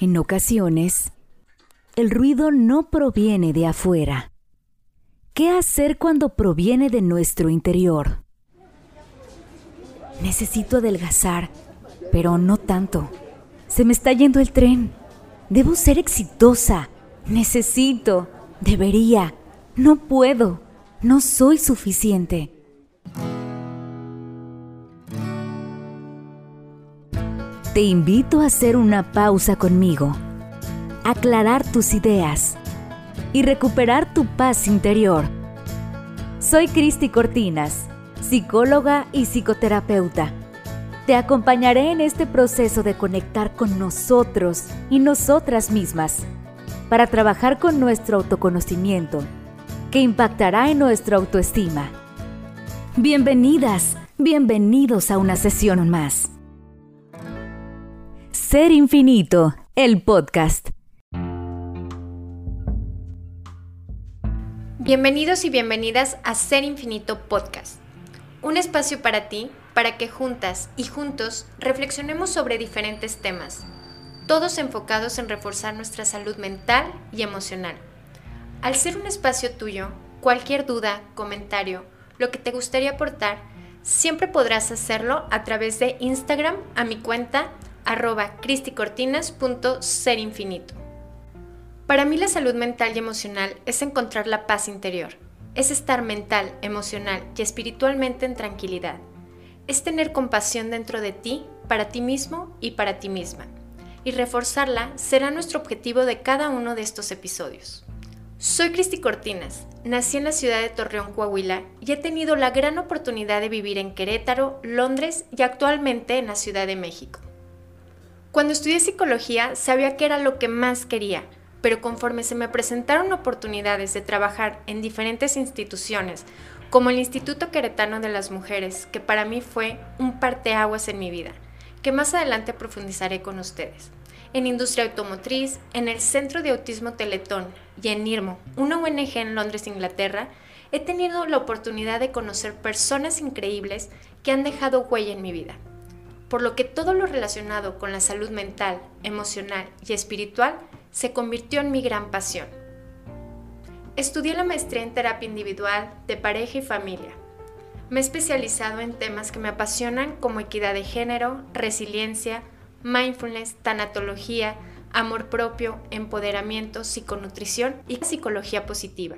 En ocasiones, el ruido no proviene de afuera. ¿Qué hacer cuando proviene de nuestro interior? Necesito adelgazar, pero no tanto. Se me está yendo el tren. Debo ser exitosa. Necesito. Debería. No puedo. No soy suficiente. Te invito a hacer una pausa conmigo, aclarar tus ideas y recuperar tu paz interior. Soy Cristi Cortinas, psicóloga y psicoterapeuta. Te acompañaré en este proceso de conectar con nosotros y nosotras mismas para trabajar con nuestro autoconocimiento, que impactará en nuestra autoestima. Bienvenidas, bienvenidos a una sesión más. Ser Infinito, el podcast. Bienvenidos y bienvenidas a Ser Infinito Podcast, un espacio para ti, para que juntas y juntos reflexionemos sobre diferentes temas, todos enfocados en reforzar nuestra salud mental y emocional. Al ser un espacio tuyo, cualquier duda, comentario, lo que te gustaría aportar, siempre podrás hacerlo a través de Instagram a mi cuenta arroba cristicortinas.serinfinito. Para mí la salud mental y emocional es encontrar la paz interior, es estar mental, emocional y espiritualmente en tranquilidad, es tener compasión dentro de ti, para ti mismo y para ti misma, y reforzarla será nuestro objetivo de cada uno de estos episodios. Soy Cristi Cortinas, nací en la ciudad de Torreón, Coahuila, y he tenido la gran oportunidad de vivir en Querétaro, Londres y actualmente en la Ciudad de México. Cuando estudié psicología sabía que era lo que más quería, pero conforme se me presentaron oportunidades de trabajar en diferentes instituciones, como el Instituto Queretano de las Mujeres, que para mí fue un parteaguas en mi vida, que más adelante profundizaré con ustedes. En industria automotriz, en el Centro de Autismo Teletón y en IRMO, una ONG en Londres, Inglaterra, he tenido la oportunidad de conocer personas increíbles que han dejado huella en mi vida por lo que todo lo relacionado con la salud mental, emocional y espiritual se convirtió en mi gran pasión. Estudié la maestría en terapia individual, de pareja y familia. Me he especializado en temas que me apasionan como equidad de género, resiliencia, mindfulness, tanatología, amor propio, empoderamiento, psiconutrición y psicología positiva.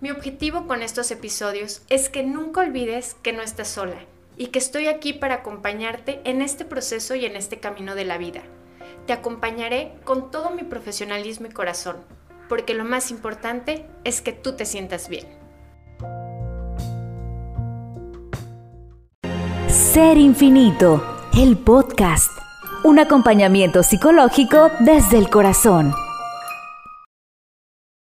Mi objetivo con estos episodios es que nunca olvides que no estás sola y que estoy aquí para acompañarte en este proceso y en este camino de la vida. Te acompañaré con todo mi profesionalismo y corazón, porque lo más importante es que tú te sientas bien. Ser Infinito, el podcast, un acompañamiento psicológico desde el corazón.